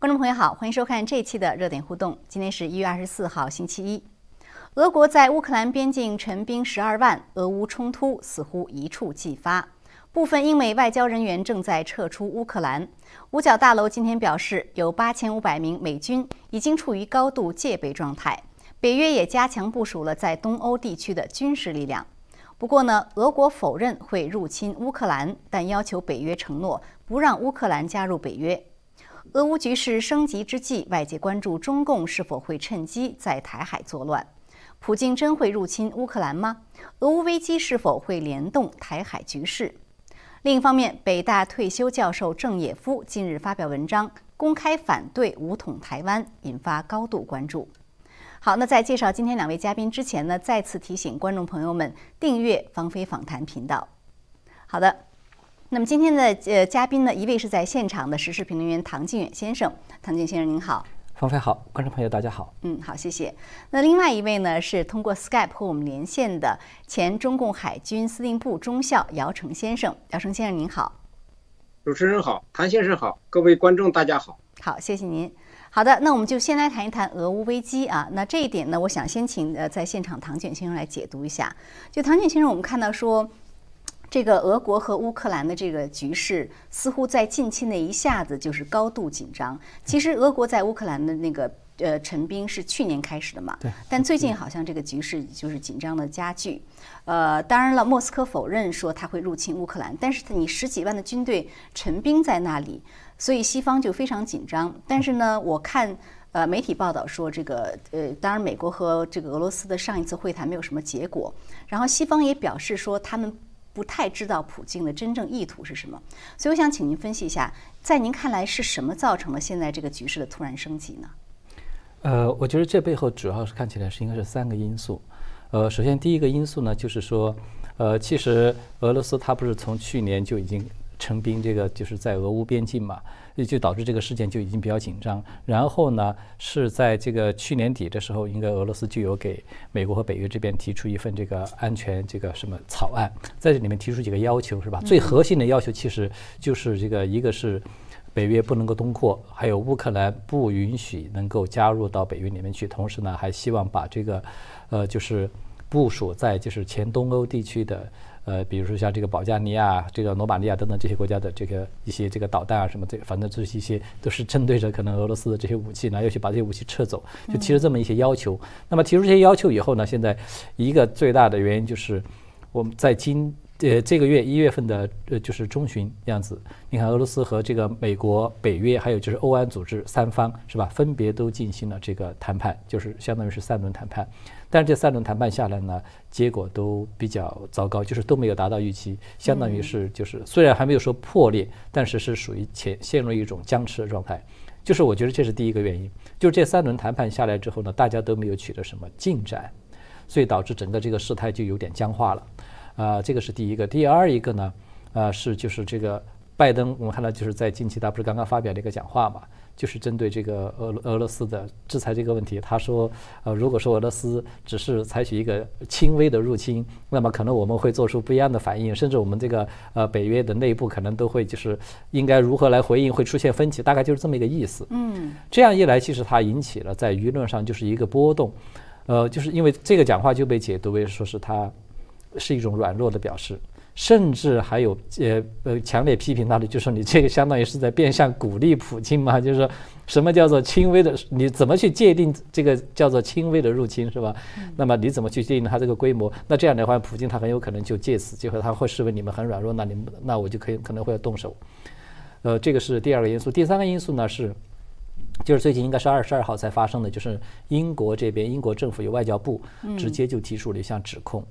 观众朋友好，欢迎收看这一期的热点互动。今天是一月二十四号，星期一。俄国在乌克兰边境陈兵十二万，俄乌冲突似乎一触即发。部分英美外交人员正在撤出乌克兰。五角大楼今天表示，有八千五百名美军已经处于高度戒备状态。北约也加强部署了在东欧地区的军事力量。不过呢，俄国否认会入侵乌克兰，但要求北约承诺不让乌克兰加入北约。俄乌局势升级之际，外界关注中共是否会趁机在台海作乱。普京真会入侵乌克兰吗？俄乌危机是否会联动台海局势？另一方面，北大退休教授郑也夫近日发表文章，公开反对武统台湾，引发高度关注。好，那在介绍今天两位嘉宾之前呢，再次提醒观众朋友们订阅芳菲访谈频道。好的，那么今天的呃嘉宾呢，一位是在现场的时事评论员唐靖远先生，唐靖先生您好。方菲好，观众朋友大家好。嗯，好，谢谢。那另外一位呢，是通过 Skype 和我们连线的前中共海军司令部中校姚成先生。姚成先生您好。主持人好，谭先生好，各位观众大家好。好，谢谢您。好的，那我们就先来谈一谈俄乌危机啊。那这一点呢，我想先请呃在现场唐卷先生来解读一下。就唐卷先生，我们看到说。这个俄国和乌克兰的这个局势，似乎在近期内一下子就是高度紧张。其实，俄国在乌克兰的那个呃陈兵是去年开始的嘛？对。但最近好像这个局势就是紧张的加剧。呃，当然了，莫斯科否认说他会入侵乌克兰，但是你十几万的军队陈兵在那里，所以西方就非常紧张。但是呢，我看呃媒体报道说，这个呃，当然美国和这个俄罗斯的上一次会谈没有什么结果，然后西方也表示说他们。不太知道普京的真正意图是什么，所以我想请您分析一下，在您看来是什么造成了现在这个局势的突然升级呢？呃，我觉得这背后主要是看起来是应该是三个因素。呃，首先第一个因素呢，就是说，呃，其实俄罗斯它不是从去年就已经成兵这个就是在俄乌边境嘛。就导致这个事件就已经比较紧张。然后呢，是在这个去年底的时候，应该俄罗斯就有给美国和北约这边提出一份这个安全这个什么草案，在这里面提出几个要求，是吧？最核心的要求其实就是这个，一个是北约不能够东扩，还有乌克兰不允许能够加入到北约里面去。同时呢，还希望把这个，呃，就是部署在就是前东欧地区的。呃，比如说像这个保加利亚、这个罗马尼亚等等这些国家的这个一些这个导弹啊什么，这反正就是一些都是针对着可能俄罗斯的这些武器呢，要去把这些武器撤走，就提出这么一些要求。那么提出这些要求以后呢，现在一个最大的原因就是我们在今呃这个月一月份的呃就是中旬样子，你看俄罗斯和这个美国、北约还有就是欧安组织三方是吧，分别都进行了这个谈判，就是相当于是三轮谈判。但是这三轮谈判下来呢，结果都比较糟糕，就是都没有达到预期，相当于是就是虽然还没有说破裂，但是是属于陷陷入一种僵持的状态。就是我觉得这是第一个原因，就是这三轮谈判下来之后呢，大家都没有取得什么进展，所以导致整个这个事态就有点僵化了。啊，这个是第一个。第二一个呢，啊是就是这个拜登，我们看到就是在近期他不是刚刚发表了一个讲话嘛。就是针对这个俄俄罗斯的制裁这个问题，他说，呃，如果说俄罗斯只是采取一个轻微的入侵，那么可能我们会做出不一样的反应，甚至我们这个呃北约的内部可能都会就是应该如何来回应，会出现分歧，大概就是这么一个意思。嗯，这样一来，其实它引起了在舆论上就是一个波动，呃，就是因为这个讲话就被解读为说是他是一种软弱的表示。甚至还有呃呃强烈批评他的，就说你这个相当于是在变相鼓励普京嘛？就是说什么叫做轻微的？你怎么去界定这个叫做轻微的入侵是吧？那么你怎么去界定它这个规模？那这样的话，普京他很有可能就借此机会，他会视为你们很软弱，那你们那我就可以可能会要动手。呃，这个是第二个因素。第三个因素呢是，就是最近应该是二十二号才发生的，就是英国这边英国政府有外交部直接就提出了一项指控。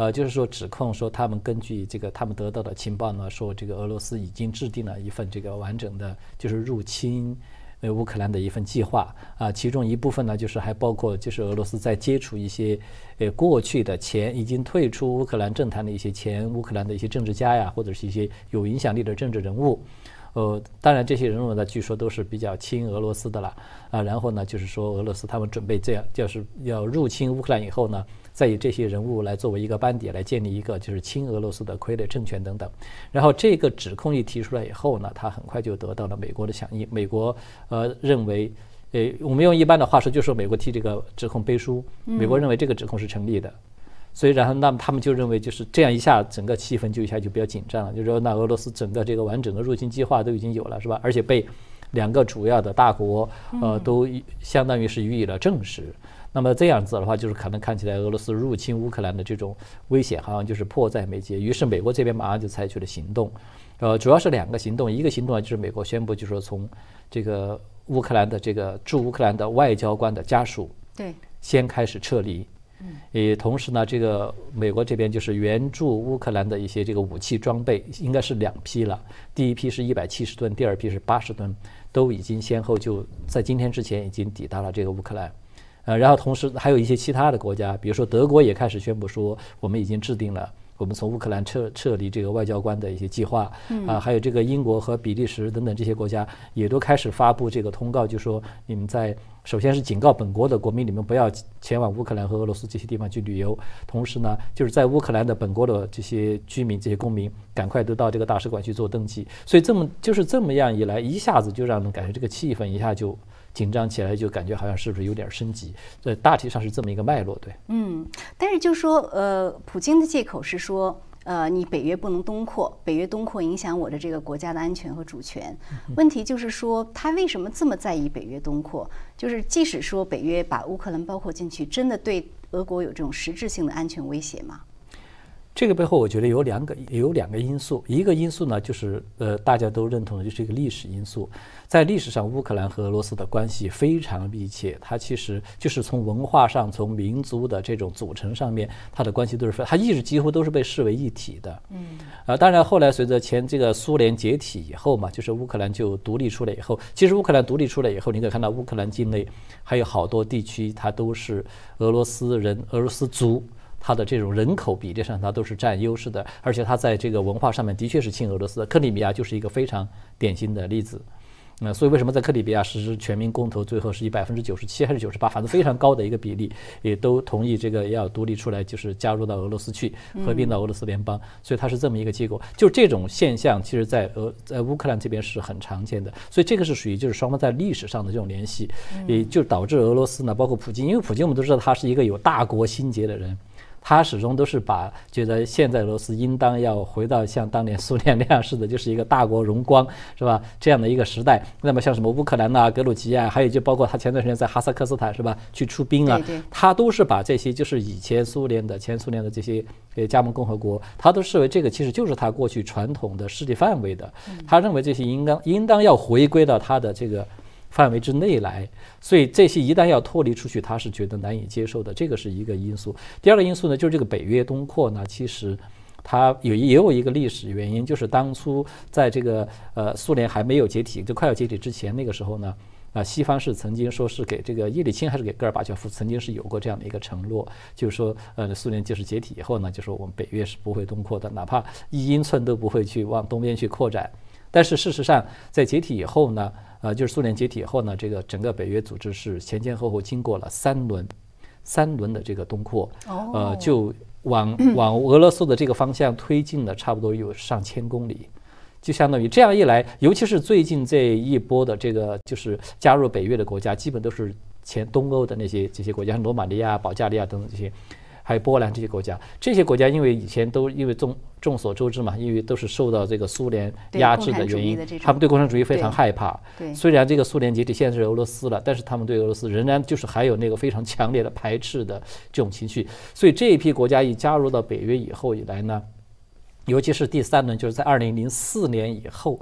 呃，就是说指控说他们根据这个他们得到的情报呢，说这个俄罗斯已经制定了一份这个完整的，就是入侵呃乌克兰的一份计划啊，其中一部分呢，就是还包括就是俄罗斯在接触一些呃过去的前已经退出乌克兰政坛的一些前乌克兰的一些政治家呀，或者是一些有影响力的政治人物呃，当然这些人物呢，据说都是比较亲俄罗斯的了啊。然后呢，就是说俄罗斯他们准备这样，就是要入侵乌克兰以后呢，再以这些人物来作为一个班底来建立一个就是亲俄罗斯的傀儡政权等等。然后这个指控一提出来以后呢，他很快就得到了美国的响应。美国呃认为，呃，我们用一般的话说，就说美国替这个指控背书。美国认为这个指控是成立的。所以，然后，那么他们就认为，就是这样一下，整个气氛就一下就比较紧张了。就说，那俄罗斯整个这个完整的入侵计划都已经有了，是吧？而且被两个主要的大国，呃，都相当于是予以了证实。那么这样子的话，就是可能看起来俄罗斯入侵乌克兰的这种危险好像就是迫在眉睫。于是，美国这边马上就采取了行动，呃，主要是两个行动。一个行动呢，就是美国宣布，就是说从这个乌克兰的这个驻乌克兰的外交官的家属，对，先开始撤离。也同时呢，这个美国这边就是援助乌克兰的一些这个武器装备，应该是两批了。第一批是一百七十吨，第二批是八十吨，都已经先后就在今天之前已经抵达了这个乌克兰。呃，然后同时还有一些其他的国家，比如说德国也开始宣布说，我们已经制定了。我们从乌克兰撤撤离这个外交官的一些计划，啊，还有这个英国和比利时等等这些国家也都开始发布这个通告，就说你们在首先是警告本国的国民，你们不要前往乌克兰和俄罗斯这些地方去旅游。同时呢，就是在乌克兰的本国的这些居民、这些公民，赶快都到这个大使馆去做登记。所以这么就是这么样一来，一下子就让人感觉这个气氛一下就。紧张起来就感觉好像是不是有点升级？呃，大体上是这么一个脉络，对。嗯，但是就说呃，普京的借口是说，呃，你北约不能东扩，北约东扩影响我的这个国家的安全和主权。问题就是说，他为什么这么在意北约东扩？就是即使说北约把乌克兰包括进去，真的对俄国有这种实质性的安全威胁吗？这个背后，我觉得有两个有两个因素。一个因素呢，就是呃，大家都认同的，就是一个历史因素。在历史上，乌克兰和俄罗斯的关系非常密切。它其实就是从文化上、从民族的这种组成上面，它的关系都是，它一直几乎都是被视为一体的。嗯。啊，当然后来随着前这个苏联解体以后嘛，就是乌克兰就独立出来以后，其实乌克兰独立出来以后，你可以看到乌克兰境内还有好多地区，它都是俄罗斯人、俄罗斯族。它的这种人口比例上，它都是占优势的，而且它在这个文化上面的确是亲俄罗斯的。克里米亚就是一个非常典型的例子。那所以为什么在克里米亚实施全民公投，最后是以百分之九十七还是九十八，反正非常高的一个比例，也都同意这个要独立出来，就是加入到俄罗斯去，合并到俄罗斯联邦。所以它是这么一个结果。就这种现象，其实在俄在乌克兰这边是很常见的。所以这个是属于就是双方在历史上的这种联系，也就导致俄罗斯呢，包括普京，因为普京我们都知道他是一个有大国心结的人。他始终都是把觉得现在俄罗斯应当要回到像当年苏联那样似的，就是一个大国荣光，是吧？这样的一个时代。那么像什么乌克兰呐、格鲁吉亚，还有就包括他前段时间在哈萨克斯坦，是吧？去出兵啊，他都是把这些就是以前苏联的、前苏联的这些呃加盟共和国，他都视为这个其实就是他过去传统的势力范围的。他认为这些应当应当要回归到他的这个。范围之内来，所以这些一旦要脱离出去，他是觉得难以接受的，这个是一个因素。第二个因素呢，就是这个北约东扩呢，其实它有也有一个历史原因，就是当初在这个呃苏联还没有解体，就快要解体之前那个时候呢，啊西方是曾经说是给这个叶利钦还是给戈尔巴乔夫曾经是有过这样的一个承诺，就是说呃苏联就是解体以后呢，就说我们北约是不会东扩的，哪怕一英寸都不会去往东边去扩展。但是事实上，在解体以后呢？呃，就是苏联解体以后呢，这个整个北约组织是前前后后经过了三轮，三轮的这个东扩，呃，就往 往俄罗斯的这个方向推进了差不多有上千公里，就相当于这样一来，尤其是最近这一波的这个就是加入北约的国家，基本都是前东欧的那些这些国家，罗马尼亚、保加利亚等等这些。还有波兰这些国家，这些国家因为以前都因为众众所周知嘛，因为都是受到这个苏联压制的原因，他们对共产主义非常害怕。虽然这个苏联解体现在是俄罗斯了，但是他们对俄罗斯仍然就是还有那个非常强烈的排斥的这种情绪。所以这一批国家一加入到北约以后以来呢，尤其是第三轮，就是在二零零四年以后。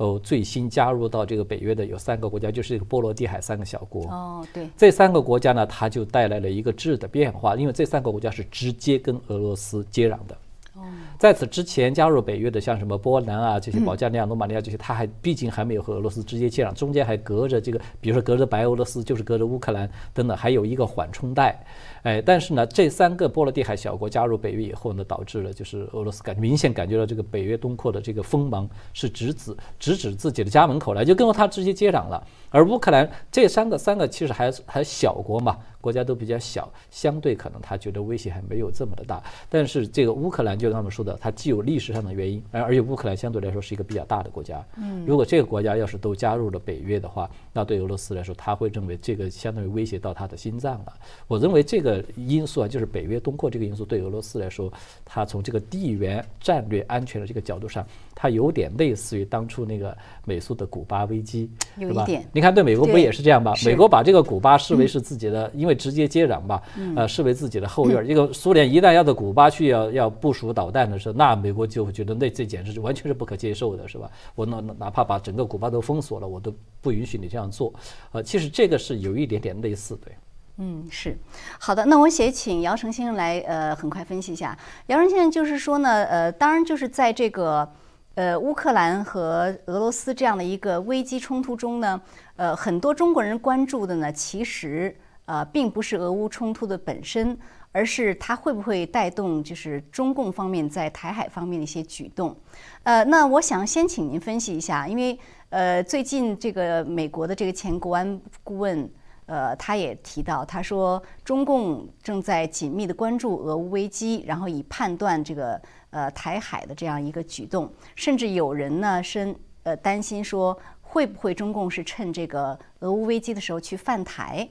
哦，最新加入到这个北约的有三个国家，就是这个波罗的海三个小国。哦，对，这三个国家呢，它就带来了一个质的变化，因为这三个国家是直接跟俄罗斯接壤的。哦在此之前加入北约的，像什么波兰啊这些保加利亚、罗马尼亚这些，它还毕竟还没有和俄罗斯直接接壤，中间还隔着这个，比如说隔着白俄罗斯，就是隔着乌克兰等等，还有一个缓冲带。哎，但是呢，这三个波罗的海小国加入北约以后呢，导致了就是俄罗斯感明显感觉到这个北约东扩的这个锋芒是直指直指自己的家门口来，就跟它直接接壤了。而乌克兰这三个三个其实还还小国嘛。国家都比较小，相对可能他觉得威胁还没有这么的大。但是这个乌克兰，就他们说的，它既有历史上的原因，而而且乌克兰相对来说是一个比较大的国家。嗯，如果这个国家要是都加入了北约的话，那对俄罗斯来说，他会认为这个相当于威胁到他的心脏了。我认为这个因素啊，就是北约东扩这个因素，对俄罗斯来说，它从这个地缘战略安全的这个角度上，它有点类似于当初那个美苏的古巴危机，有一点。你看，对美国不也是这样吧？美国把这个古巴视为是自己的，因为。直接接壤吧，呃，视为自己的后院。一个苏联一旦要到古巴去要要部署导弹的时候，那美国就会觉得那这简直是完全是不可接受的，是吧？我哪哪怕把整个古巴都封锁了，我都不允许你这样做。呃，其实这个是有一点点类似，对。嗯，是好的。那我先请姚成先生来，呃，很快分析一下。姚成先生就是说呢，呃，当然就是在这个呃乌克兰和俄罗斯这样的一个危机冲突中呢，呃，很多中国人关注的呢，其实。呃，并不是俄乌冲突的本身，而是它会不会带动就是中共方面在台海方面的一些举动。呃，那我想先请您分析一下，因为呃，最近这个美国的这个前国安顾问，呃，他也提到，他说中共正在紧密的关注俄乌危机，然后以判断这个呃台海的这样一个举动，甚至有人呢是呃担心说，会不会中共是趁这个俄乌危机的时候去犯台？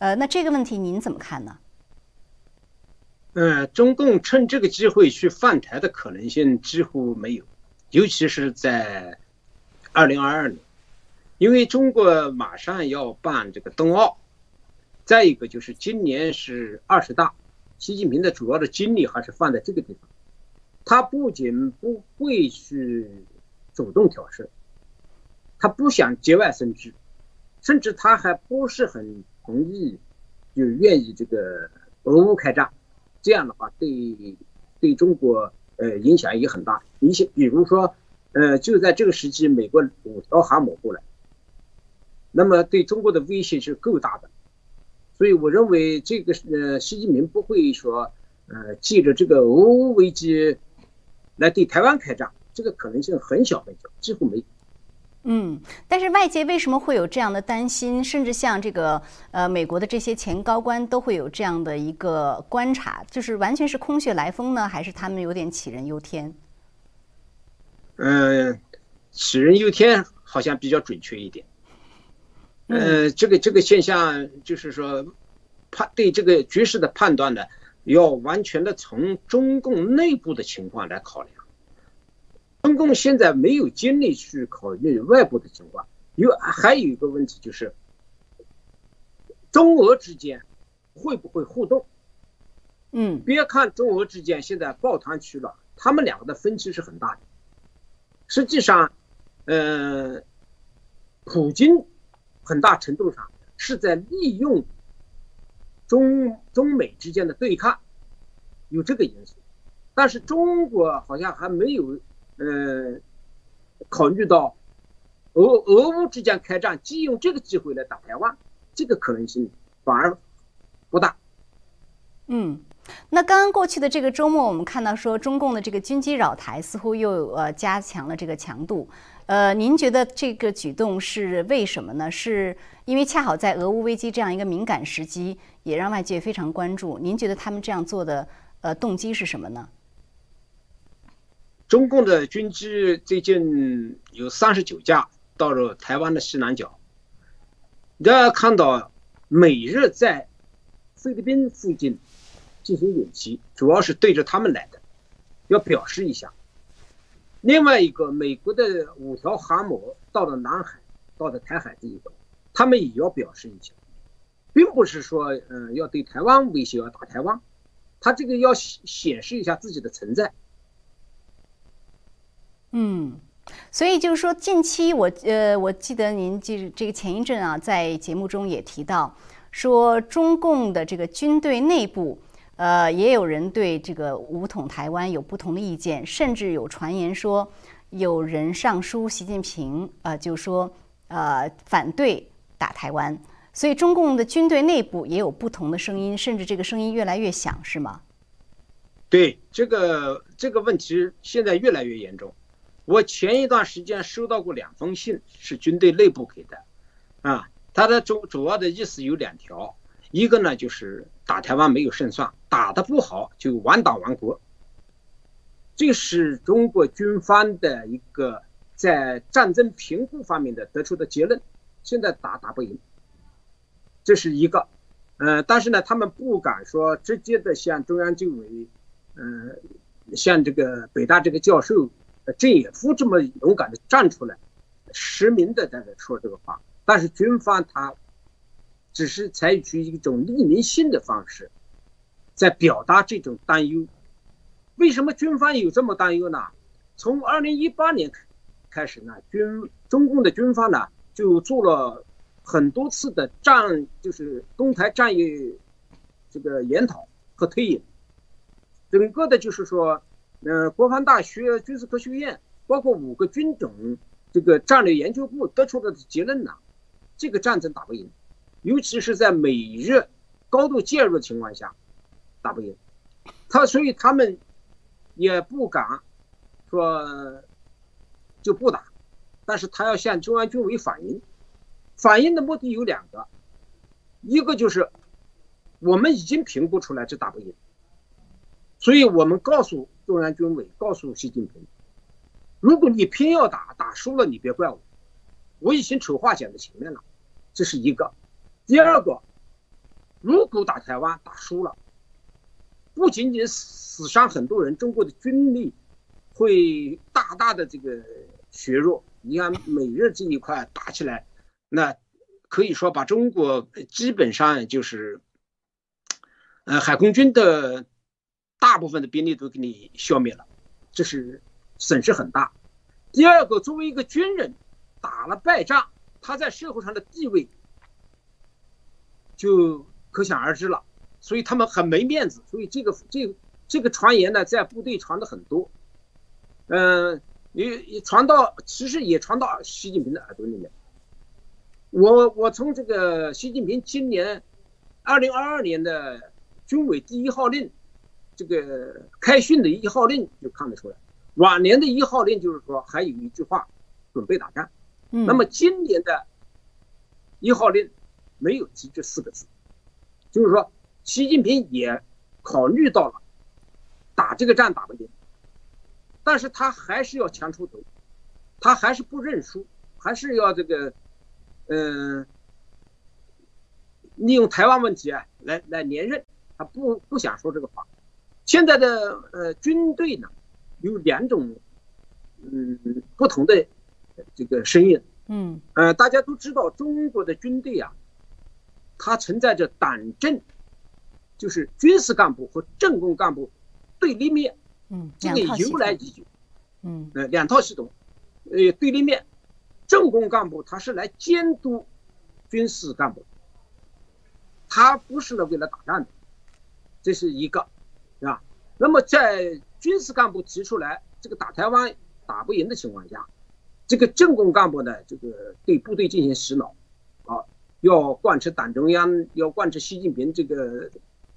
呃，那这个问题您怎么看呢？嗯，中共趁这个机会去犯台的可能性几乎没有，尤其是在二零二二年，因为中国马上要办这个冬奥，再一个就是今年是二十大，习近平的主要的精力还是放在这个地方，他不仅不会去主动挑事，他不想节外生枝，甚至他还不是很。同意就愿意这个俄乌开战，这样的话对对中国呃影响也很大。一些比如说呃就在这个时期，美国五条航母过来，那么对中国的威胁是够大的。所以我认为这个呃习近平不会说呃借着这个俄乌危机来对台湾开战，这个可能性很小很小，几乎没有。嗯，但是外界为什么会有这样的担心？甚至像这个呃，美国的这些前高官都会有这样的一个观察，就是完全是空穴来风呢，还是他们有点杞人忧天？嗯，杞人忧天好像比较准确一点。呃，这个这个现象就是说，判对这个局势的判断呢，要完全的从中共内部的情况来考量。中共现在没有精力去考虑外部的情况，有还有一个问题就是，中俄之间会不会互动？嗯，别看中俄之间现在抱团取暖，他们两个的分歧是很大的。实际上，呃，普京很大程度上是在利用中中美之间的对抗，有这个因素，但是中国好像还没有。呃，考虑到俄俄乌之间开战，借用这个机会来打台湾，这个可能性反而不大。嗯，那刚刚过去的这个周末，我们看到说中共的这个军机扰台似乎又呃加强了这个强度。呃，您觉得这个举动是为什么呢？是因为恰好在俄乌危机这样一个敏感时机，也让外界非常关注。您觉得他们这样做的呃动机是什么呢？中共的军机最近有三十九架到了台湾的西南角，大家看到美日在菲律宾附近进行演习，主要是对着他们来的，要表示一下。另外一个，美国的五条航母到了南海，到了台海这一块，他们也要表示一下，并不是说嗯要对台湾威胁要打台湾，他这个要显显示一下自己的存在。嗯，所以就是说，近期我呃，我记得您就这个前一阵啊，在节目中也提到说，中共的这个军队内部呃，也有人对这个武统台湾有不同的意见，甚至有传言说有人上书习近平，呃，就说呃反对打台湾。所以中共的军队内部也有不同的声音，甚至这个声音越来越响，是吗？对，这个这个问题现在越来越严重。我前一段时间收到过两封信，是军队内部给的，啊，他的主主要的意思有两条，一个呢就是打台湾没有胜算，打得不好就亡党亡国。这是中国军方的一个在战争评估方面的得出的结论。现在打打不赢，这是一个，呃，但是呢，他们不敢说直接的向中央军委，呃，向这个北大这个教授。郑也夫这么勇敢的站出来，实名的在这说这个话，但是军方他只是采取一种匿名性的方式，在表达这种担忧。为什么军方有这么担忧呢？从二零一八年开始呢，军中共的军方呢就做了很多次的战，就是东台战役这个研讨和推演，整个的就是说。呃，国防大学军事科学院包括五个军种这个战略研究部得出的结论呢，这个战争打不赢，尤其是在美日高度介入的情况下，打不赢。他所以他们也不敢说就不打，但是他要向中央军委反映，反映的目的有两个，一个就是我们已经评估出来这打不赢，所以我们告诉。中央军委告诉习近平：“如果你偏要打，打输了你别怪我，我已经丑话讲在前面了。”这是一个。第二个，如果打台湾打输了，不仅仅死伤很多人，中国的军力会大大的这个削弱。你看美日这一块打起来，那可以说把中国基本上就是，呃，海空军的。大部分的兵力都给你消灭了，这是损失很大。第二个，作为一个军人，打了败仗，他在社会上的地位就可想而知了。所以他们很没面子。所以这个这这个传言呢，在部队传的很多，嗯，也也传到，其实也传到习近平的耳朵里面。我我从这个习近平今年二零二二年的军委第一号令。这个开训的一号令就看得出来，往年的一号令就是说还有一句话，准备打仗。嗯，那么今年的一号令没有提这四个字，就是说习近平也考虑到了打这个仗打不赢，但是他还是要强出头，他还是不认输，还是要这个，嗯，利用台湾问题啊来来连任，他不不想说这个话。现在的呃军队呢，有两种，嗯不同的这个声音，嗯。呃大家都知道中国的军队啊，它存在着党政，就是军事干部和政工干部对立面，嗯这个由来已久，嗯。呃两套系统，呃对立面，政工干部他是来监督军事干部，他不是呢为了打仗的，这是一个。啊，那么在军事干部提出来这个打台湾打不赢的情况下，这个政工干部呢，这个对部队进行洗脑，啊，要贯彻党中央，要贯彻习近平这个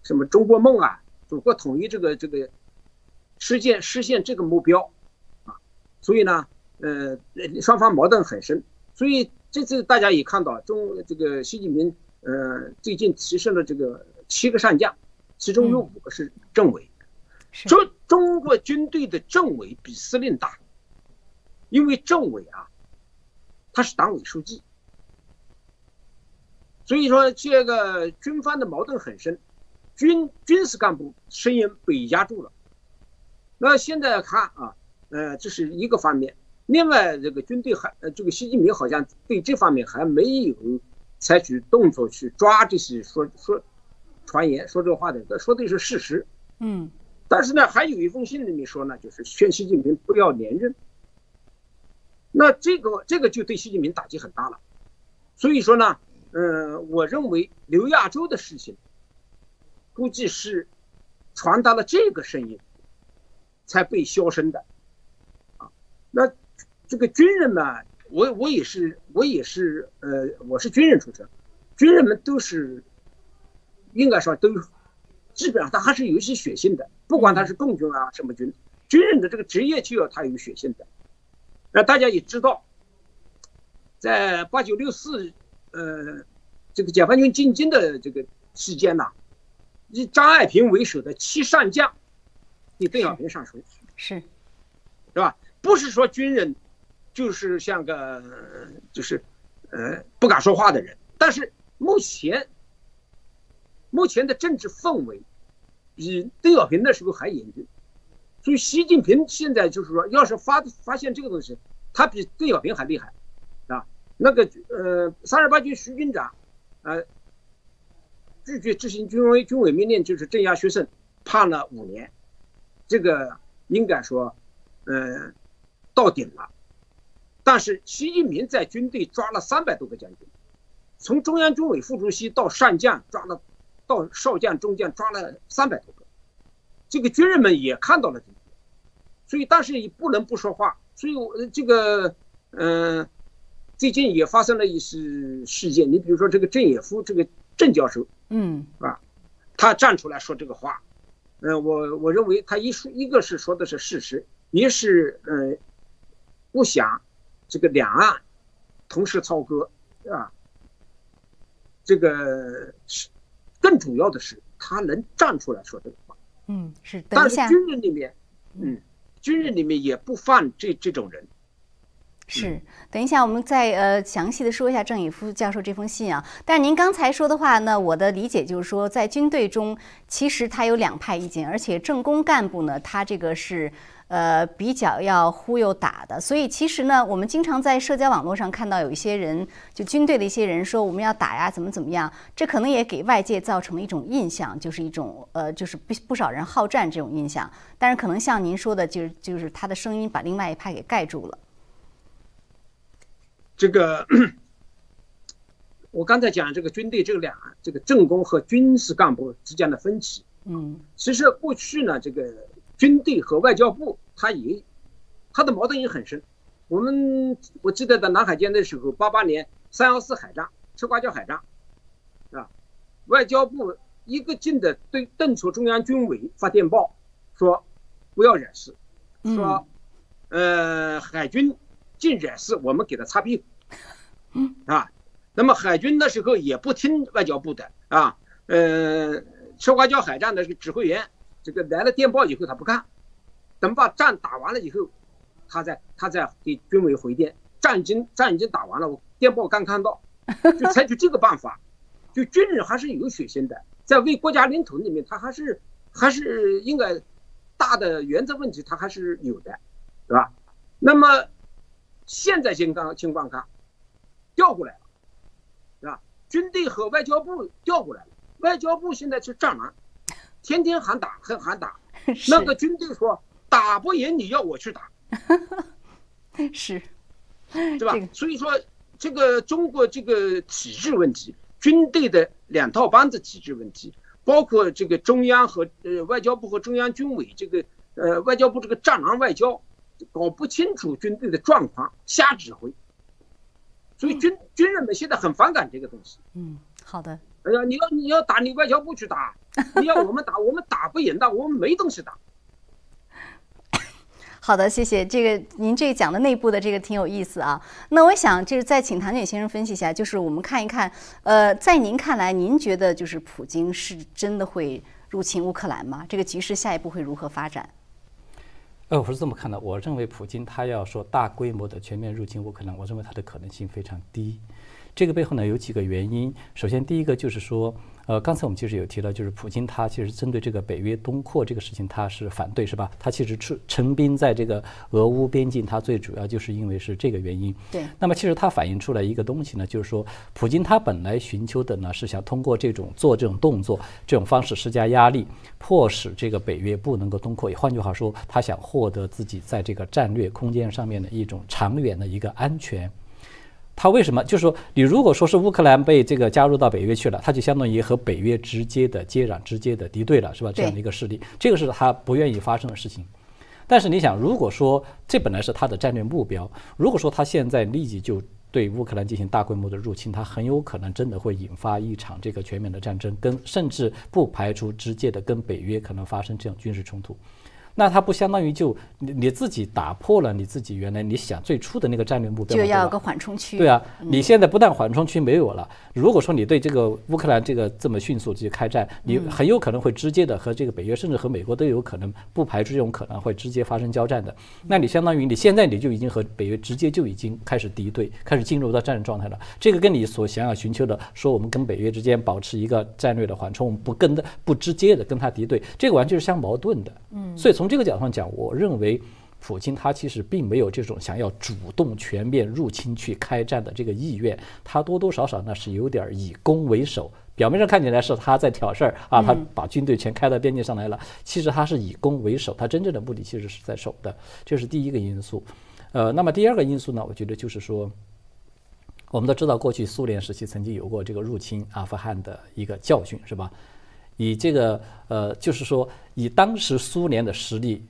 什么中国梦啊，祖国统一这个这个实现实现这个目标，啊，所以呢，呃，双方矛盾很深，所以这次大家也看到中这个习近平，呃，最近提升了这个七个上将。其中有五个是政委，说中国军队的政委比司令大，因为政委啊，他是党委书记，所以说这个军方的矛盾很深，军军事干部声音被压住了。那现在看啊，呃，这是一个方面，另外这个军队还呃，这个习近平好像对这方面还没有采取动作去抓这些说说。传言说这话的，他说的是事实。嗯，但是呢，还有一封信里面说呢，就是劝习近平不要连任。那这个这个就对习近平打击很大了。所以说呢，嗯，我认为刘亚洲的事情，估计是传达了这个声音，才被消声的，啊，那这个军人嘛，我我也是我也是呃，我是军人出身，军人们都是应该说都基本上他还是有一些血性的，不管他是共军啊什么军，军人的这个职业就要他有血性的。那大家也知道，在八九六四呃这个解放军进京的这个期间呐。以张爱萍为首的七上将，给邓小平上书，是，是吧？不是说军人就是像个就是呃不敢说话的人，但是目前目前的政治氛围比邓小平那时候还严峻，所以习近平现在就是说，要是发发现这个东西，他比邓小平还厉害，啊，那个呃三十八军徐军长，呃。拒绝执行军委军委命令，就是镇压学生，判了五年，这个应该说，嗯，到顶了。但是习近平在军队抓了三百多个将军，从中央军委副主席到上将抓了，到少将、中将抓了三百多个，这个军人们也看到了这些，所以但是也不能不说话。所以我这个，嗯，最近也发生了一些事件，你比如说这个郑也夫这个郑教授。嗯，啊，他站出来说这个话，嗯，我我认为他一说一个是说的是事实，一是嗯，不想这个两岸同时操戈，啊，这个是更主要的是他能站出来说这个话，嗯，是，但是军人里面，嗯，军人里面也不犯这这种人。是，等一下，我们再呃详细的说一下郑宇夫教授这封信啊。但是您刚才说的话呢，我的理解就是说，在军队中其实他有两派意见，而且政工干部呢，他这个是呃比较要忽悠打的。所以其实呢，我们经常在社交网络上看到有一些人，就军队的一些人说我们要打呀，怎么怎么样，这可能也给外界造成了一种印象，就是一种呃就是不不少人好战这种印象。但是可能像您说的，就是就是他的声音把另外一派给盖住了。这个，我刚才讲这个军队这个两这个政工和军事干部之间的分歧，嗯，其实过去呢，这个军队和外交部他也他的矛盾也很深。我们我记得在南海舰的时候，八八年三幺四海战、赤瓜礁海战，啊，外交部一个劲的对邓楚中央军委发电报，说不要惹事，说呃海军。进惹事，我们给他擦屁股，啊，那么海军那时候也不听外交部的啊，呃，赤瓜礁海战的这个指挥员，这个来了电报以后他不看，等把仗打完了以后，他再他再给军委回电，战已经战已经打完了，我电报刚看到，就采取这个办法，就军人还是有血性的，在为国家领土里面，他还是还是应该大的原则问题他还是有的，对吧？那么。现在情况情况看，调过来了，是吧？军队和外交部调过来了，外交部现在是战狼，天天喊打，很喊打。那个军队说打不赢，你要我去打，是，对吧？所以说，这个中国这个体制问题，军队的两套班子体制问题，包括这个中央和呃外交部和中央军委这个呃外交部这个战狼外交。搞不清楚军队的状况，瞎指挥，所以军军人们现在很反感这个东西。嗯，好的。哎呀，你要你要打，你外交部去打；你要我们打，我们打不赢的，我们没东西打。好的，谢谢。这个您这讲的内部的这个挺有意思啊。那我想就是再请唐姐先生分析一下，就是我们看一看，呃，在您看来，您觉得就是普京是真的会入侵乌克兰吗？这个局势下一步会如何发展？呃，我是这么看的。我认为普京他要说大规模的全面入侵乌克兰，我认为他的可能性非常低。这个背后呢有几个原因。首先，第一个就是说。呃，刚才我们其实有提到，就是普京他其实针对这个北约东扩这个事情，他是反对，是吧？他其实出陈兵在这个俄乌边境，他最主要就是因为是这个原因。对。那么其实他反映出来一个东西呢，就是说，普京他本来寻求的呢是想通过这种做这种动作这种方式施加压力，迫使这个北约不能够东扩。也换句话说，他想获得自己在这个战略空间上面的一种长远的一个安全。他为什么？就是说，你如果说是乌克兰被这个加入到北约去了，他就相当于和北约直接的接壤、直接的敌对了，是吧？这样的一个势力，这个是他不愿意发生的事情。但是你想，如果说这本来是他的战略目标，如果说他现在立即就对乌克兰进行大规模的入侵，他很有可能真的会引发一场这个全面的战争，跟甚至不排除直接的跟北约可能发生这样军事冲突。那它不相当于就你你自己打破了你自己原来你想最初的那个战略目标，就要个缓冲区。对啊，你现在不但缓冲区没有了，如果说你对这个乌克兰这个这么迅速去开战，你很有可能会直接的和这个北约甚至和美国都有可能不排除这种可能会直接发生交战的。那你相当于你现在你就已经和北约直接就已经开始敌对，开始进入到战争状态了。这个跟你所想要寻求的说我们跟北约之间保持一个战略的缓冲，不跟的不直接的跟他敌对，这个完全是相矛盾的。嗯，所以从从这个角度上讲，我认为普京他其实并没有这种想要主动全面入侵去开战的这个意愿，他多多少少呢是有点以攻为守。表面上看起来是他在挑事儿啊，他把军队全开到边境上来了，其实他是以攻为守，他真正的目的其实是在守的，这是第一个因素。呃，那么第二个因素呢，我觉得就是说，我们都知道过去苏联时期曾经有过这个入侵阿富汗的一个教训，是吧？以这个呃，就是说，以当时苏联的实力，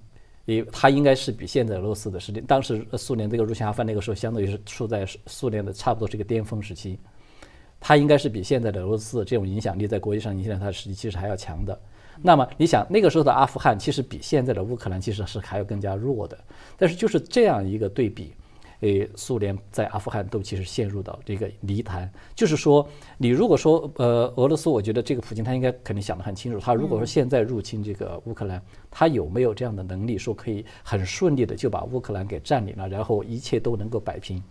也它应该是比现在俄罗斯的实力。当时苏联这个入侵阿富汗那个时候，相当于是处在苏联的差不多是一个巅峰时期，它应该是比现在的俄罗斯这种影响力在国际上影响它的实力其实还要强的。那么你想，那个时候的阿富汗其实比现在的乌克兰其实是还要更加弱的。但是就是这样一个对比。诶，苏联在阿富汗都其实陷入到这个泥潭，就是说，你如果说呃俄罗斯，我觉得这个普京他应该肯定想得很清楚，他如果说现在入侵这个乌克兰，他有没有这样的能力，说可以很顺利的就把乌克兰给占领了，然后一切都能够摆平？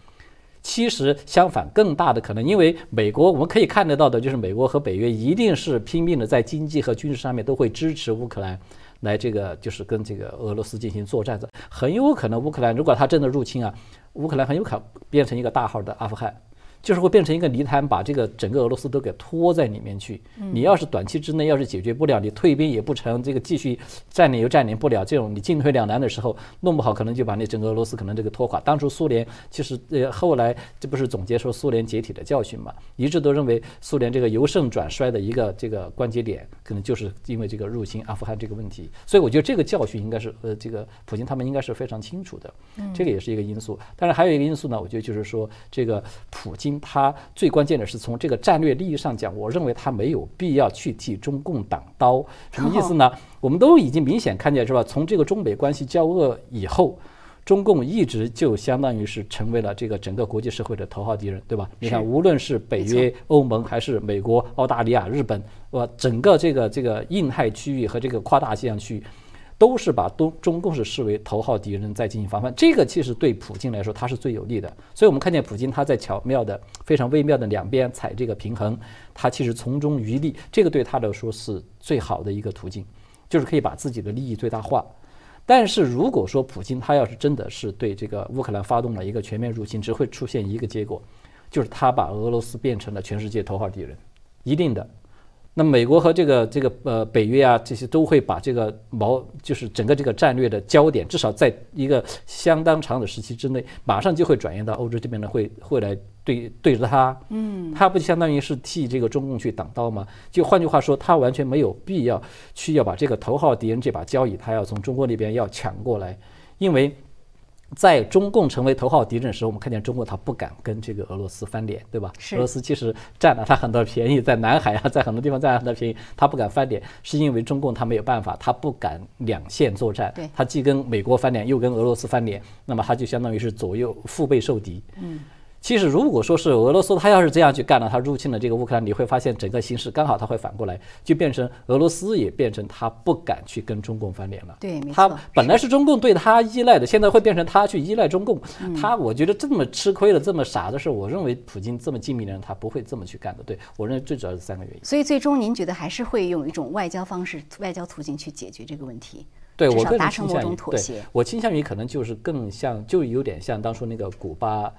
其实相反，更大的可能，因为美国我们可以看得到的就是美国和北约一定是拼命的在经济和军事上面都会支持乌克兰。来，这个就是跟这个俄罗斯进行作战的，很有可能乌克兰如果他真的入侵啊，乌克兰很有可能变成一个大号的阿富汗。就是会变成一个泥潭，把这个整个俄罗斯都给拖在里面去。你要是短期之内要是解决不了，你退兵也不成，这个继续占领又占领不了，这种你进退两难的时候，弄不好可能就把你整个俄罗斯可能这个拖垮。当初苏联其实呃后来这不是总结说苏联解体的教训嘛，一致都认为苏联这个由盛转衰的一个这个关节点，可能就是因为这个入侵阿富汗这个问题。所以我觉得这个教训应该是呃这个普京他们应该是非常清楚的，这个也是一个因素。但是还有一个因素呢，我觉得就是说这个普京。他最关键的是从这个战略利益上讲，我认为他没有必要去替中共挡刀。什么意思呢？我们都已经明显看见，是吧？从这个中美关系交恶以后，中共一直就相当于是成为了这个整个国际社会的头号敌人，对吧？你看，无论是北约、欧盟，还是美国、澳大利亚、日本，哇，整个这个这个印太区域和这个跨大西洋区域。都是把东中共是视为头号敌人在进行防范，这个其实对普京来说他是最有利的。所以我们看见普京他在巧妙的、非常微妙的两边踩这个平衡，他其实从中渔利，这个对他来说是最好的一个途径，就是可以把自己的利益最大化。但是如果说普京他要是真的是对这个乌克兰发动了一个全面入侵，只会出现一个结果，就是他把俄罗斯变成了全世界头号敌人，一定的。那美国和这个这个呃北约啊，这些都会把这个矛，就是整个这个战略的焦点，至少在一个相当长的时期之内，马上就会转移到欧洲这边呢，会会来对对着他，嗯，他不就相当于是替这个中共去挡刀吗？就换句话说，他完全没有必要去要把这个头号敌人这把交椅，他要从中国那边要抢过来，因为。在中共成为头号敌人的时候，我们看见中国他不敢跟这个俄罗斯翻脸，对吧？俄罗斯其实占了他很多便宜，在南海啊，在很多地方占了很多便宜，他不敢翻脸，是因为中共他没有办法，他不敢两线作战，他既跟美国翻脸，又跟俄罗斯翻脸，那么他就相当于是左右腹背受敌。嗯。其实，如果说是俄罗斯，他要是这样去干了，他入侵了这个乌克兰，你会发现整个形势刚好他会反过来，就变成俄罗斯也变成他不敢去跟中共翻脸了。对，没错。他本来是中共对他依赖的，现在会变成他去依赖中共。他，我觉得这么吃亏了，这么傻的事，我认为普京这么精明的人，他不会这么去干的。对我认为最主要是三个原因。所以，最终您觉得还是会用一种外交方式、外交途径去解决这个问题？对我更达成某种妥协。我倾向于可能就是更像，就有点像当初那个古巴。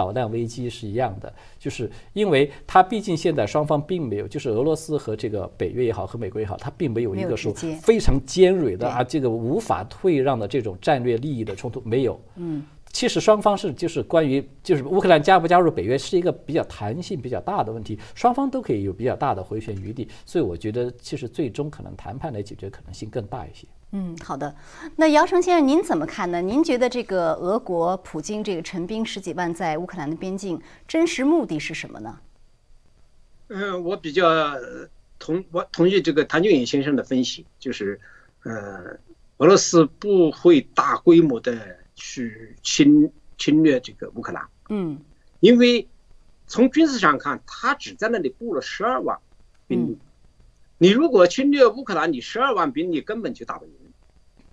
导弹危机是一样的，就是因为它毕竟现在双方并没有，就是俄罗斯和这个北约也好，和美国也好，它并没有一个说非常尖锐的啊，这个无法退让的这种战略利益的冲突没有。嗯，其实双方是就是关于就是乌克兰加不加入北约是一个比较弹性比较大的问题，双方都可以有比较大的回旋余地，所以我觉得其实最终可能谈判来解决可能性更大一些。嗯，好的。那姚成先生，您怎么看呢？您觉得这个俄国普京这个陈兵十几万在乌克兰的边境，真实目的是什么呢？嗯，我比较同我同意这个谭俊颖先生的分析，就是呃，俄罗斯不会大规模的去侵侵略这个乌克兰。嗯，因为从军事上看，他只在那里布了十二万兵力。你如果侵略乌克兰，你十二万兵力根本就打不赢。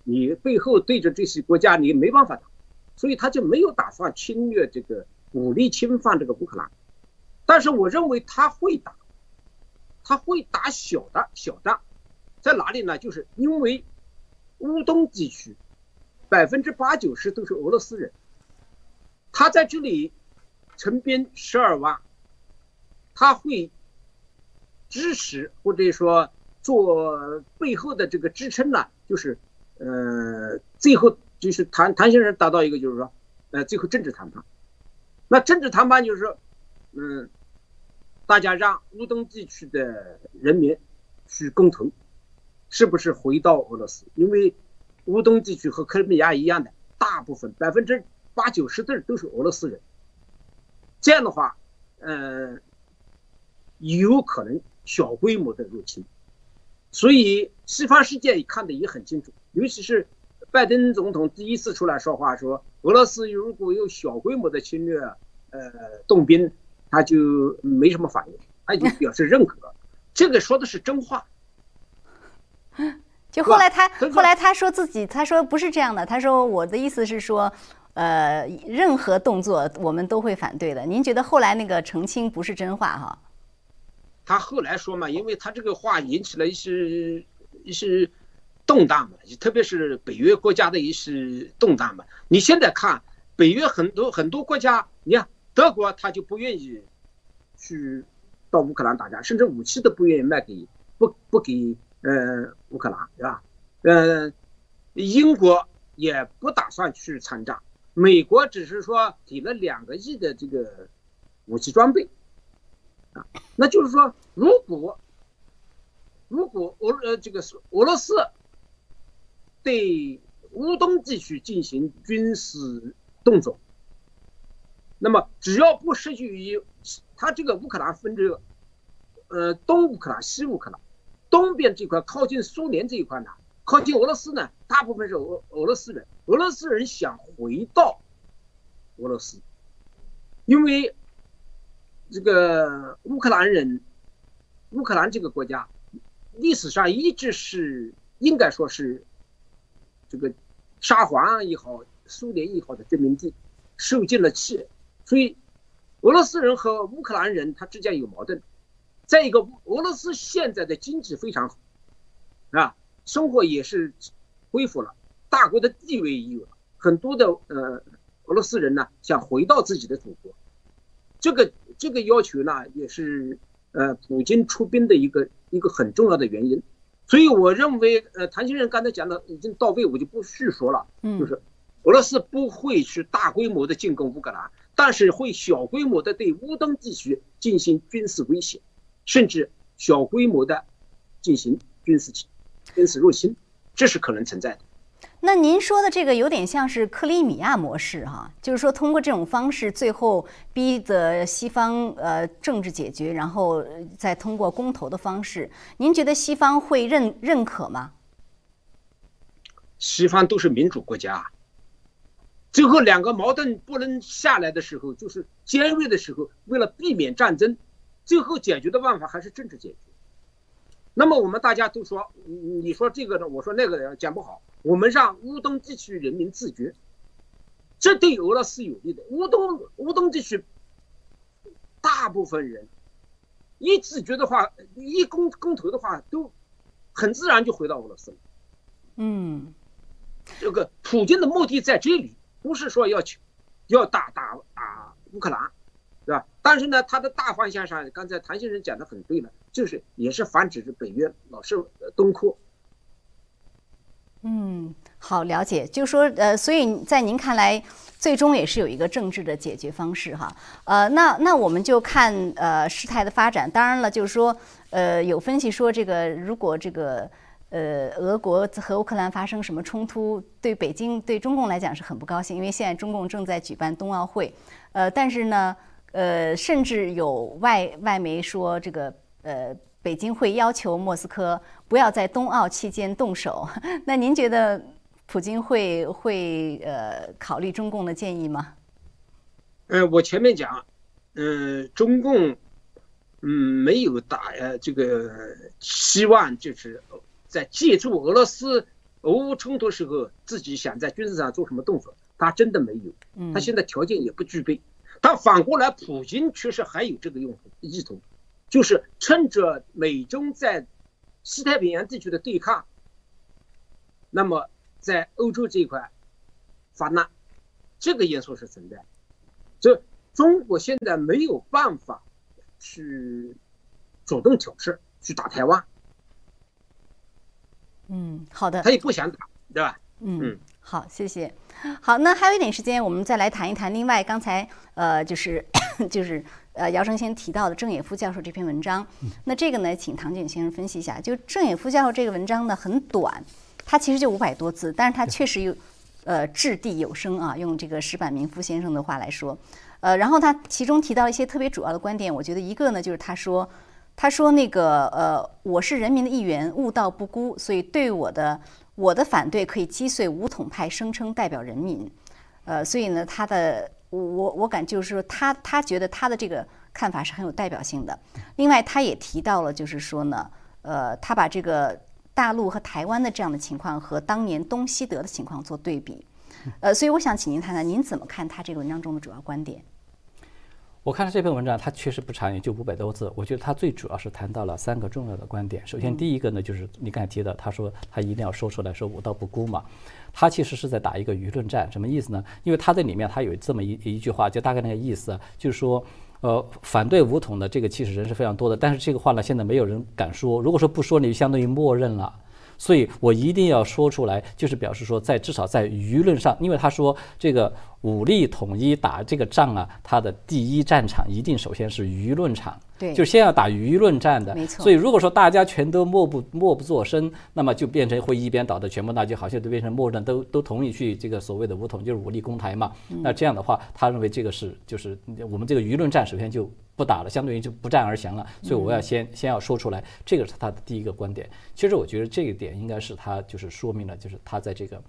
你背后对着这些国家，你没办法打，所以他就没有打算侵略这个武力侵犯这个乌克兰。但是我认为他会打，他会打小的小仗，在哪里呢？就是因为乌东地区百分之八九十都是俄罗斯人，他在这里成兵十二万，他会支持或者说做背后的这个支撑呢，就是。呃，最后就是谈谈先生达到一个，就是说，呃，最后政治谈判。那政治谈判就是说，嗯，大家让乌东地区的人民去公投，是不是回到俄罗斯？因为乌东地区和克里米亚一样的，大部分百分之八九十的都是俄罗斯人。这样的话，呃，有可能小规模的入侵。所以西方世界看得也很清楚。尤其是拜登总统第一次出来说话，说俄罗斯如果有小规模的侵略，呃，动兵，他就没什么反应，他就表示认可。这个说的是真话。就后来他后来他说自己，他说不是这样的，他说我的意思是说，呃，任何动作我们都会反对的。您觉得后来那个澄清不是真话哈？他后来说嘛，因为他这个话引起了一些一些。动荡嘛，特别是北约国家的一些动荡嘛。你现在看北约很多很多国家，你看德国他就不愿意去到乌克兰打仗，甚至武器都不愿意卖给不不给呃乌克兰，是吧？呃，英国也不打算去参战，美国只是说给了两个亿的这个武器装备啊，那就是说如果如果俄呃这个是俄罗斯。对乌东地区进行军事动作，那么只要不失去于他这个乌克兰分这个，呃，东乌克兰、西乌克兰，东边这块靠近苏联这一块呢，靠近俄罗斯呢，大部分是俄俄罗斯人，俄罗斯人想回到俄罗斯，因为这个乌克兰人，乌克兰这个国家历史上一直是应该说是。这个沙皇也好，苏联也好的殖民地，受尽了气，所以俄罗斯人和乌克兰人他之间有矛盾。再一个，俄罗斯现在的经济非常好，啊，生活也是恢复了，大国的地位也有了。很多的呃俄罗斯人呢想回到自己的祖国，这个这个要求呢也是呃普京出兵的一个一个很重要的原因。所以我认为，呃，谭先生刚才讲的已经到位，我就不叙说了。嗯，就是俄罗斯不会去大规模的进攻乌克兰，但是会小规模的对乌东地区进行军事威胁，甚至小规模的进行军事军事入侵，这是可能存在的。那您说的这个有点像是克里米亚模式哈，就是说通过这种方式，最后逼得西方呃政治解决，然后再通过公投的方式，您觉得西方会认认可吗？西方都是民主国家，最后两个矛盾不能下来的时候，就是尖锐的时候，为了避免战争，最后解决的办法还是政治解决。那么我们大家都说，你说这个呢，我说那个的讲不好。我们让乌东地区人民自觉，这对俄罗斯有利的。乌东乌东地区大部分人一自觉的话，一公公投的话，都很自然就回到俄罗斯了。嗯，这个普京的目的在这里，不是说要去要打打打乌克兰，对吧？但是呢，他的大方向上，刚才谭先生讲的很对了。就是也是防止这北约老是东扩，嗯，好了解，就说呃，所以在您看来，最终也是有一个政治的解决方式哈。呃，那那我们就看呃事态的发展。当然了，就是说呃，有分析说这个如果这个呃俄国和乌克兰发生什么冲突，对北京对中共来讲是很不高兴，因为现在中共正在举办冬奥会。呃，但是呢，呃，甚至有外外媒说这个呃。北京会要求莫斯科不要在冬奥期间动手。那您觉得普京会会呃考虑中共的建议吗？呃，我前面讲，嗯，中共嗯没有打呃这个希望，就是在借助俄罗斯俄乌冲突时候自己想在军事上做什么动作，他真的没有。他现在条件也不具备。但反过来，普京确实还有这个用意图。就是趁着美中在西太平洋地区的对抗，那么在欧洲这一块发难，这个因素是存在。这中国现在没有办法去主动挑事，去打台湾。嗯，好的。他也不想打，对吧？嗯，好，谢谢。好，那还有一点时间，我们再来谈一谈。另外，刚才呃，就是 就是。呃，姚成先提到的郑也夫教授这篇文章，那这个呢，请唐景先生分析一下。就郑也夫教授这个文章呢，很短，它其实就五百多字，但是它确实有，呃，掷地有声啊。用这个石板明夫先生的话来说，呃，然后他其中提到一些特别主要的观点，我觉得一个呢，就是他说，他说那个呃，我是人民的一员，悟道不孤，所以对我的我的反对可以击碎武统派声称代表人民，呃，所以呢，他的。我我我感就是说，他他觉得他的这个看法是很有代表性的。另外，他也提到了，就是说呢，呃，他把这个大陆和台湾的这样的情况和当年东西德的情况做对比，呃，所以我想请您谈谈，您怎么看他这个文章中的主要观点？我看了这篇文章，它确实不长，也就五百多字。我觉得它最主要是谈到了三个重要的观点。首先，第一个呢，就是你刚才提的，他说他一定要说出来说“我道不孤”嘛。他其实是在打一个舆论战，什么意思呢？因为他在里面他有这么一一句话，就大概那个意思，就是说，呃，反对武统的这个其实人是非常多的，但是这个话呢，现在没有人敢说。如果说不说，你就相当于默认了。所以我一定要说出来，就是表示说，在至少在舆论上，因为他说这个武力统一打这个仗啊，他的第一战场一定首先是舆论场。对，就先要打舆论战的，没错。所以如果说大家全都默不默不作声，那么就变成会一边倒的，全部那就好像都变成默认，都都同意去这个所谓的武统，就是武力攻台嘛。那这样的话，他认为这个是就是我们这个舆论战首先就不打了，相对于就不战而降了。所以我要先先要说出来，这个是他的第一个观点。其实我觉得这一点应该是他就是说明了，就是他在这个。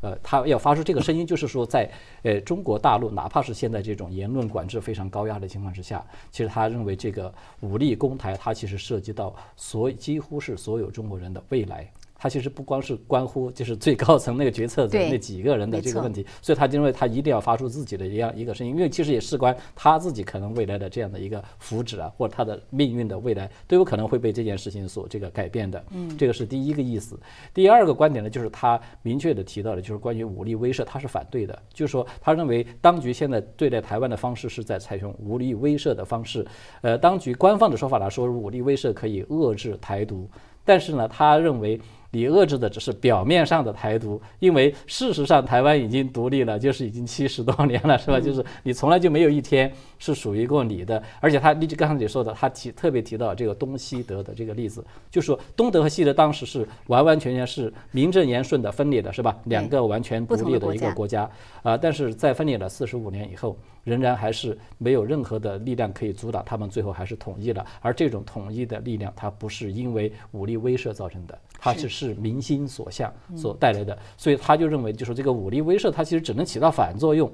呃，他要发出这个声音，就是说，在呃中国大陆，哪怕是现在这种言论管制非常高压的情况之下，其实他认为这个武力攻台，它其实涉及到所几乎是所有中国人的未来。他其实不光是关乎就是最高层那个决策的那几个人的这个问题，所以他认为他一定要发出自己的一样一个声音，因为其实也事关他自己可能未来的这样的一个福祉啊，或者他的命运的未来都有可能会被这件事情所这个改变的。嗯，这个是第一个意思。第二个观点呢，就是他明确的提到了，就是关于武力威慑，他是反对的，就是说他认为当局现在对待台湾的方式是在采用武力威慑的方式。呃，当局官方的说法来说，武力威慑可以遏制台独，但是呢，他认为。你遏制的只是表面上的台独，因为事实上台湾已经独立了，就是已经七十多年了，是吧？就是你从来就没有一天是属于过你的。而且他，你就刚才你说的，他提特别提到这个东西德的这个例子，就说东德和西德当时是完完全全是名正言顺的分裂的，是吧？两个完全独立的一个国家啊，但是在分裂了四十五年以后。仍然还是没有任何的力量可以阻挡他们，最后还是统一了。而这种统一的力量，它不是因为武力威慑造成的，它只是民心所向所带来的。所以他就认为，就是这个武力威慑，它其实只能起到反作用。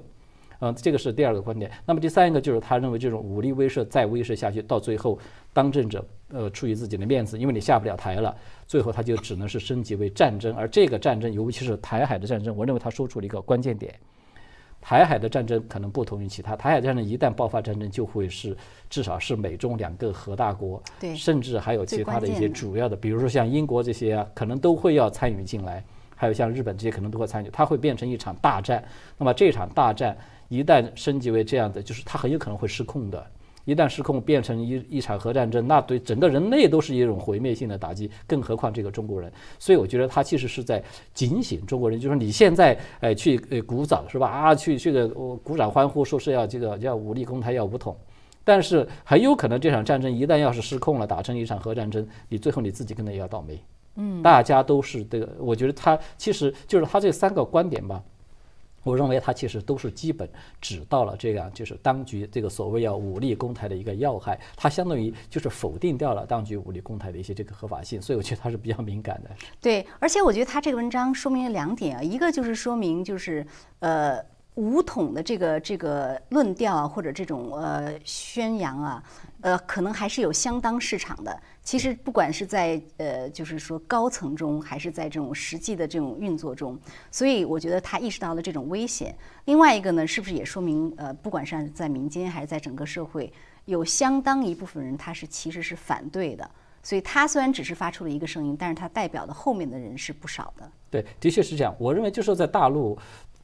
嗯，这个是第二个观点。那么第三个就是他认为，这种武力威慑再威慑下去，到最后当政者呃出于自己的面子，因为你下不了台了，最后他就只能是升级为战争。而这个战争，尤其是台海的战争，我认为他说出了一个关键点。台海的战争可能不同于其他，台海战争一旦爆发战争，就会是至少是美中两个核大国，对，甚至还有其他的一些主要的，比如说像英国这些啊，可能都会要参与进来，还有像日本这些可能都会参与，它会变成一场大战。那么这场大战一旦升级为这样的，就是它很有可能会失控的。一旦失控变成一一场核战争，那对整个人类都是一种毁灭性的打击，更何况这个中国人。所以我觉得他其实是在警醒中国人，就说你现在哎去呃鼓掌是吧？啊去这个鼓掌欢呼，说是要这个要武力攻台要武统，但是很有可能这场战争一旦要是失控了，打成一场核战争，你最后你自己可能也要倒霉。嗯，大家都是这个，我觉得他其实就是他这三个观点吧。我认为它其实都是基本指到了这样，就是当局这个所谓要武力攻台的一个要害，它相当于就是否定掉了当局武力攻台的一些这个合法性，所以我觉得它是比较敏感的。对，而且我觉得他这个文章说明了两点啊，一个就是说明就是呃。武统的这个这个论调啊或者这种呃宣扬啊，呃，可能还是有相当市场的。其实不管是在呃，就是说高层中，还是在这种实际的这种运作中，所以我觉得他意识到了这种危险。另外一个呢，是不是也说明呃，不管是在民间还是在整个社会，有相当一部分人他是其实是反对的。所以他虽然只是发出了一个声音，但是他代表的后面的人是不少的。对，的确是这样。我认为就是在大陆。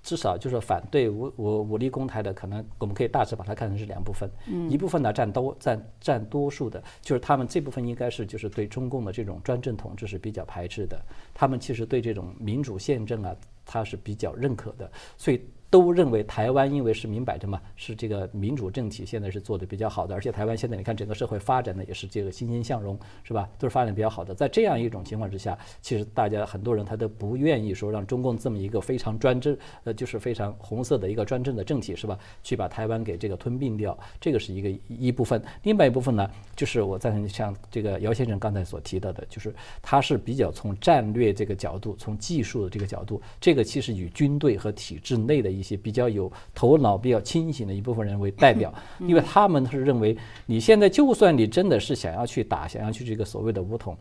至少就是反对武武武力攻台的，可能我们可以大致把它看成是两部分，一部分呢占多占占多数的，就是他们这部分应该是就是对中共的这种专政统治是比较排斥的，他们其实对这种民主宪政啊，他是比较认可的，所以。都认为台湾因为是明摆着嘛，是这个民主政体，现在是做的比较好的，而且台湾现在你看整个社会发展的也是这个欣欣向荣，是吧？都是发展比较好的。在这样一种情况之下，其实大家很多人他都不愿意说让中共这么一个非常专制，呃，就是非常红色的一个专政的政体，是吧？去把台湾给这个吞并掉，这个是一个一部分。另外一部分呢，就是我赞成像这个姚先生刚才所提到的，就是他是比较从战略这个角度，从技术的这个角度，这个其实与军队和体制内的。一些比较有头脑、比较清醒的一部分人为代表，因为他们是认为，你现在就算你真的是想要去打，想要去这个所谓的武统，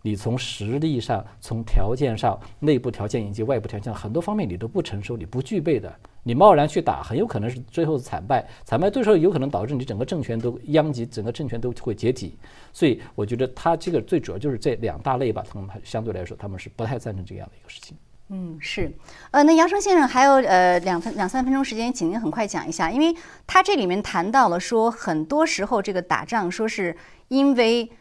你从实力上、从条件上、内部条件以及外部条件很多方面你都不成熟，你不具备的，你贸然去打，很有可能是最后惨败，惨败最后有可能导致你整个政权都殃及，整个政权都会解体。所以，我觉得他这个最主要就是这两大类吧，他们相对来说他们是不太赞成这样的一个事情。嗯，是，呃，那杨生先生还有呃两分两三分钟时间，请您很快讲一下，因为他这里面谈到了说，很多时候这个打仗说是因为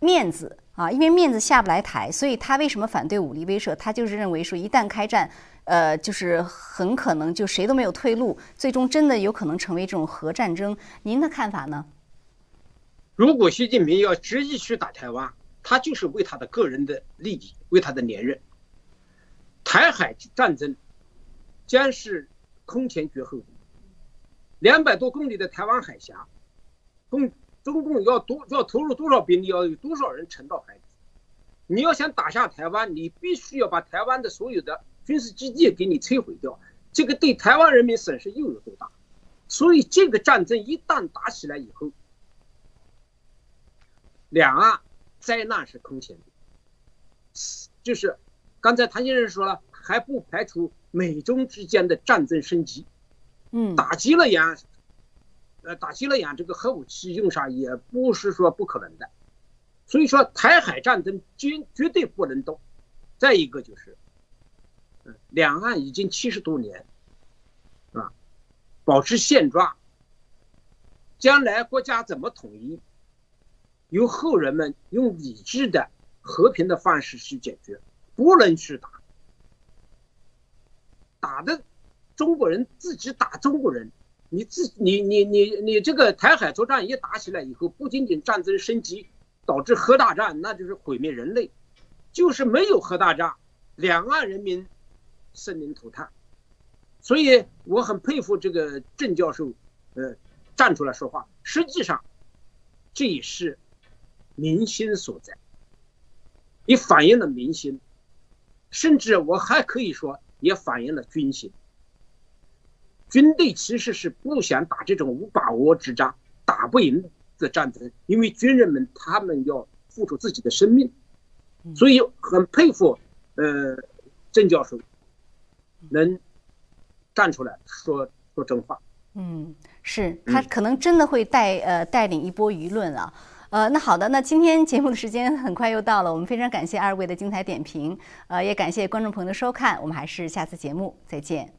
面子啊，因为面子下不来台，所以他为什么反对武力威慑？他就是认为说，一旦开战，呃，就是很可能就谁都没有退路，最终真的有可能成为这种核战争。您的看法呢？如果习近平要执意去打台湾，他就是为他的个人的利益，为他的连任。台海战争将是空前绝后。的。两百多公里的台湾海峡，共中共要多要投入多少兵力，要有多少人沉到海底？你要想打下台湾，你必须要把台湾的所有的军事基地给你摧毁掉。这个对台湾人民损失又有多大？所以这个战争一旦打起来以后，两岸灾难是空前的，就是。刚才谭先生说了，还不排除美中之间的战争升级，嗯，打击了眼，呃，打击了眼，这个核武器用上也不是说不可能的，所以说台海战争绝绝对不能动。再一个就是，嗯，两岸已经七十多年，啊，保持现状，将来国家怎么统一，由后人们用理智的、和平的方式去解决。不能去打，打的中国人自己打中国人，你自你你你你这个台海作战一打起来以后，不仅仅战争升级，导致核大战，那就是毁灭人类，就是没有核大战，两岸人民生灵涂炭。所以我很佩服这个郑教授，呃，站出来说话。实际上，这也是民心所在，也反映了民心。甚至我还可以说，也反映了军心。军队其实是不想打这种无把握之仗、打不赢的战争，因为军人们他们要付出自己的生命，所以很佩服呃郑教授能站出来说说真话。嗯，是他可能真的会带呃带领一波舆论啊。呃，那好的，那今天节目的时间很快又到了，我们非常感谢二位的精彩点评，呃，也感谢观众朋友的收看，我们还是下次节目再见。